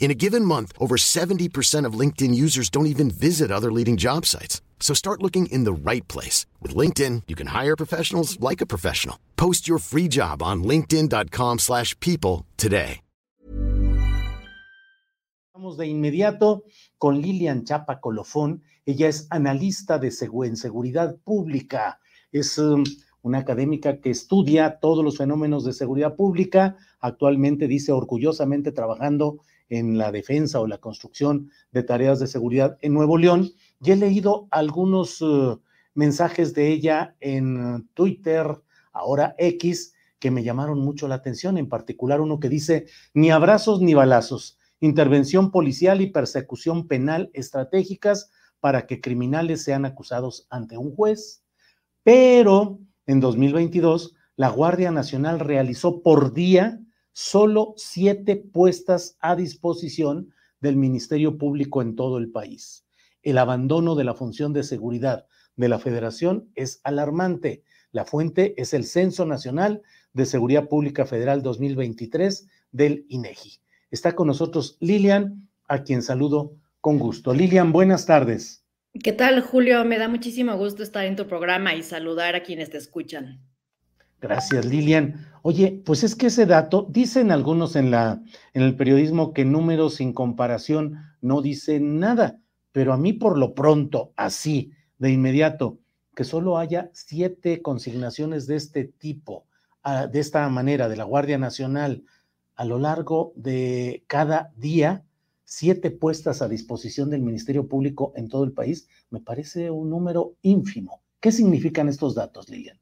In a given month, over 70% of LinkedIn users don't even visit other leading job sites. So start looking in the right place. With LinkedIn, you can hire professionals like a professional. Post your free job on linkedin.com slash people today. Vamos de inmediato con Lilian Chapa Colofón. Ella es analista de en seguridad pública. Es um, una académica que estudia todos los fenómenos de seguridad pública. Actualmente dice orgullosamente trabajando en la defensa o la construcción de tareas de seguridad en Nuevo León. Y he leído algunos uh, mensajes de ella en Twitter, ahora X, que me llamaron mucho la atención, en particular uno que dice, ni abrazos ni balazos, intervención policial y persecución penal estratégicas para que criminales sean acusados ante un juez. Pero en 2022, la Guardia Nacional realizó por día solo siete puestas a disposición del Ministerio Público en todo el país. El abandono de la función de seguridad de la Federación es alarmante. La fuente es el Censo Nacional de Seguridad Pública Federal 2023 del INEGI. Está con nosotros Lilian, a quien saludo con gusto. Lilian, buenas tardes. ¿Qué tal, Julio? Me da muchísimo gusto estar en tu programa y saludar a quienes te escuchan. Gracias, Lilian. Oye, pues es que ese dato, dicen algunos en, la, en el periodismo que números sin comparación no dicen nada, pero a mí por lo pronto, así, de inmediato, que solo haya siete consignaciones de este tipo, de esta manera, de la Guardia Nacional, a lo largo de cada día, siete puestas a disposición del Ministerio Público en todo el país, me parece un número ínfimo. ¿Qué significan estos datos, Lilian?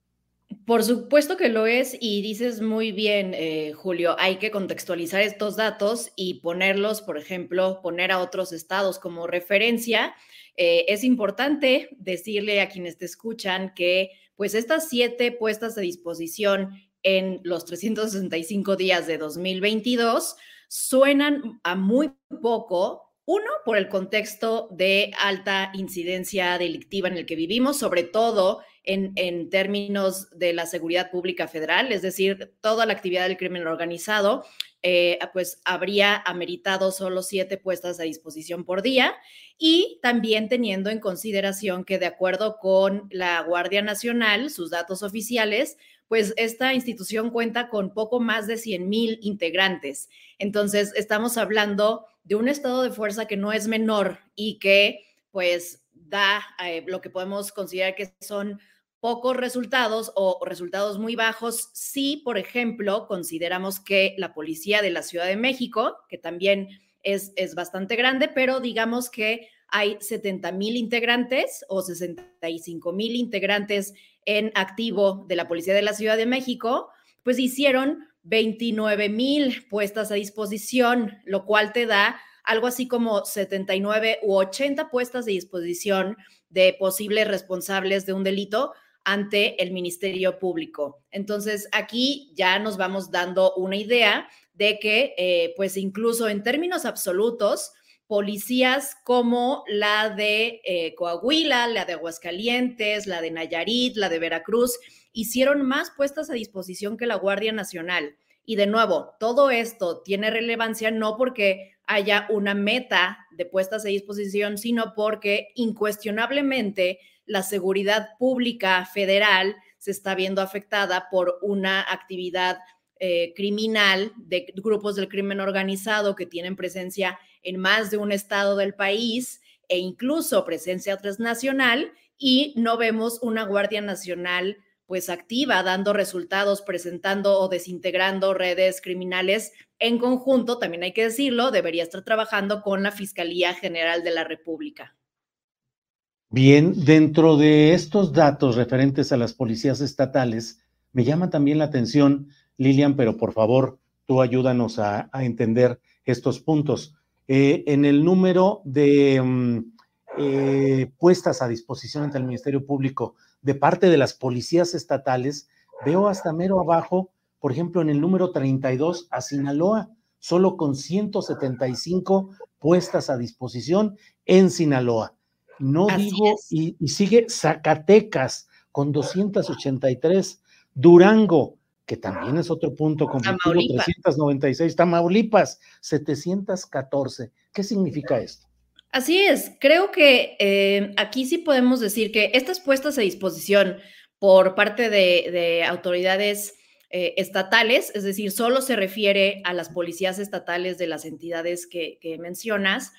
Por supuesto que lo es y dices muy bien, eh, Julio, hay que contextualizar estos datos y ponerlos, por ejemplo, poner a otros estados como referencia. Eh, es importante decirle a quienes te escuchan que pues estas siete puestas a disposición en los 365 días de 2022 suenan a muy poco uno, por el contexto de alta incidencia delictiva en el que vivimos, sobre todo en, términos de la seguridad pública federal, es decir, toda la actividad del crimen organizado, eh, pues habría ameritado solo siete puestas a disposición por día y también teniendo en consideración que de acuerdo con la Guardia Nacional, sus datos oficiales, pues esta institución cuenta con poco más de 100 mil integrantes. Entonces, estamos hablando de un estado de fuerza que no es menor y que pues da eh, lo que podemos considerar que son pocos resultados o resultados muy bajos si, por ejemplo, consideramos que la policía de la Ciudad de México, que también es, es bastante grande, pero digamos que hay 70 mil integrantes o 65 mil integrantes en activo de la Policía de la Ciudad de México, pues hicieron 29 mil puestas a disposición, lo cual te da algo así como 79 u 80 puestas de disposición de posibles responsables de un delito ante el Ministerio Público. Entonces, aquí ya nos vamos dando una idea de que, eh, pues incluso en términos absolutos, policías como la de eh, Coahuila, la de Aguascalientes, la de Nayarit, la de Veracruz, hicieron más puestas a disposición que la Guardia Nacional. Y de nuevo, todo esto tiene relevancia no porque haya una meta de puestas a disposición, sino porque incuestionablemente la seguridad pública federal se está viendo afectada por una actividad eh, criminal de grupos del crimen organizado que tienen presencia en más de un estado del país e incluso presencia transnacional y no vemos una Guardia Nacional pues activa, dando resultados, presentando o desintegrando redes criminales en conjunto, también hay que decirlo, debería estar trabajando con la Fiscalía General de la República. Bien, dentro de estos datos referentes a las policías estatales, me llama también la atención, Lilian, pero por favor, tú ayúdanos a, entender estos puntos. Eh, en el número de mm, eh, puestas a disposición ante el Ministerio Público de parte de las policías estatales, veo hasta mero abajo, por ejemplo, en el número 32 a Sinaloa, solo con 175 puestas a disposición en Sinaloa. No digo, y, y, sigue Zacatecas con 283, Durango, que también es otro punto conflictivo, 396, Tamaulipas, 714. ¿Qué significa esto? Así es, creo que eh, aquí sí podemos decir que estas puestas a disposición por parte de, autoridades eh, estatales, es decir, solo se refiere a las policías estatales de las entidades que, mencionas,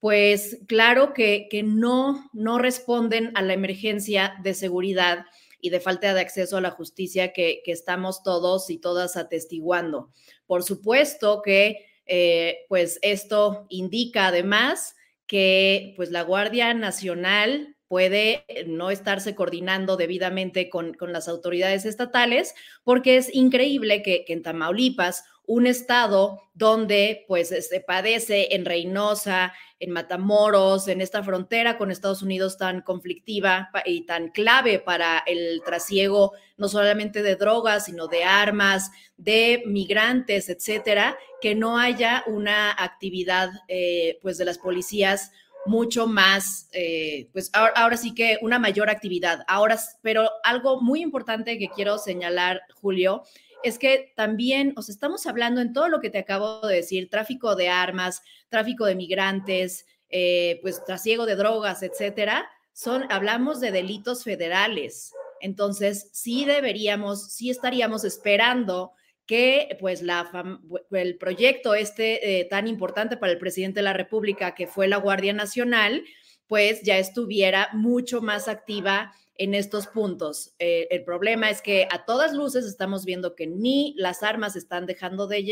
pues claro que, no, no responden a la emergencia de seguridad y de falta de acceso a la justicia que, estamos todos y todas atestiguando. Por supuesto que eh, pues esto indica además que pues la Guardia Nacional puede no estarse coordinando debidamente con, con las autoridades estatales, porque es increíble que, que, en Tamaulipas, un estado donde pues se padece en Reynosa, en Matamoros, en esta frontera con Estados Unidos tan conflictiva y tan clave para el trasiego no solamente de drogas, sino de armas, de migrantes, etcétera, que no haya una actividad eh, pues de las policías mucho más, eh, pues ahora, ahora, sí que una mayor actividad. Ahora, pero algo muy importante que quiero señalar, Julio, es que también, os estamos hablando en todo lo que te acabo de decir, tráfico de armas, tráfico de migrantes, eh, pues trasiego de drogas, etcétera, son, hablamos de delitos federales. Entonces, sí deberíamos, sí estaríamos esperando que pues la el proyecto este eh, tan importante para el presidente de la República, que fue la Guardia Nacional, pues ya estuviera mucho más activa en estos puntos. Eh, el problema es que a todas luces estamos viendo que ni las armas están dejando de,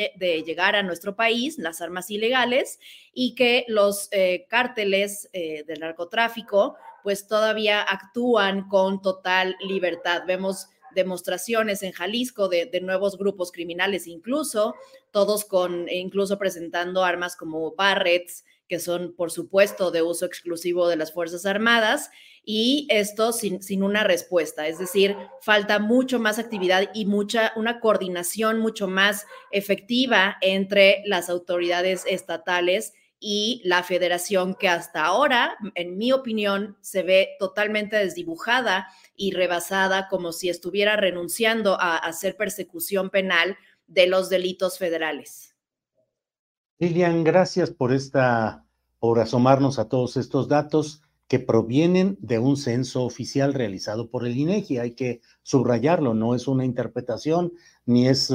llegar a nuestro país, las armas ilegales, y que los eh, cárteles eh, del narcotráfico pues todavía actúan con total libertad. Vemos demostraciones en Jalisco de, nuevos grupos criminales, incluso todos con, incluso presentando armas como Barretts, que son, por supuesto, de uso exclusivo de las Fuerzas Armadas, y esto sin, sin, una respuesta. Es decir, falta mucho más actividad y mucha, una coordinación mucho más efectiva entre las autoridades estatales y la federación que hasta ahora, en mi opinión, se ve totalmente desdibujada y rebasada como si estuviera renunciando a hacer persecución penal de los delitos federales. Lilian, gracias por esta, por asomarnos a todos estos datos que provienen de un censo oficial realizado por el INEGI. Hay que subrayarlo, no es una interpretación ni es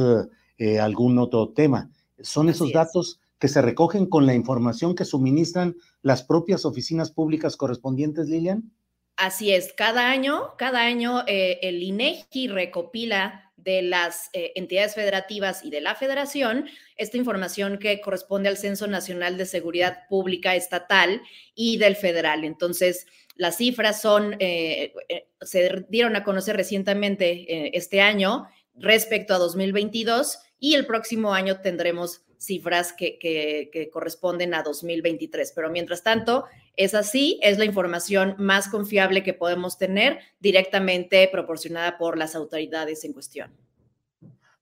eh, algún otro tema. Son esos datos que se recogen con la información que suministran las propias oficinas públicas correspondientes, Lilian. Así es, cada año, cada año eh, el INEGI recopila de las eh, entidades federativas y de la federación esta información que corresponde al Censo Nacional de Seguridad Pública Estatal y del federal. Entonces, las cifras son, eh, eh, se dieron a conocer recientemente este año respecto a 2022 y el próximo año tendremos cifras que, que, corresponden a 2023. Pero mientras tanto, es así, es la información más confiable que podemos tener directamente proporcionada por las autoridades en cuestión.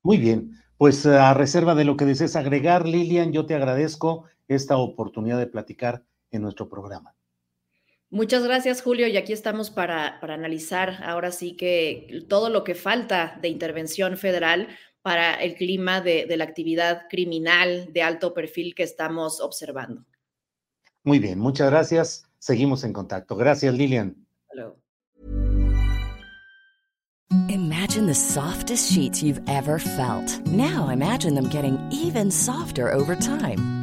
Muy bien, pues a reserva de lo que desees agregar, Lilian, yo te agradezco esta oportunidad de platicar en nuestro programa. Muchas gracias, Julio. Y aquí estamos para, para, analizar ahora sí que todo lo que falta de intervención federal para el clima de, de la actividad criminal de alto perfil que estamos observando. Muy bien, muchas gracias. Seguimos en contacto. Gracias, Lilian. Hello. Imagine the softest sheets you've ever felt. Now imagine them getting even softer over time.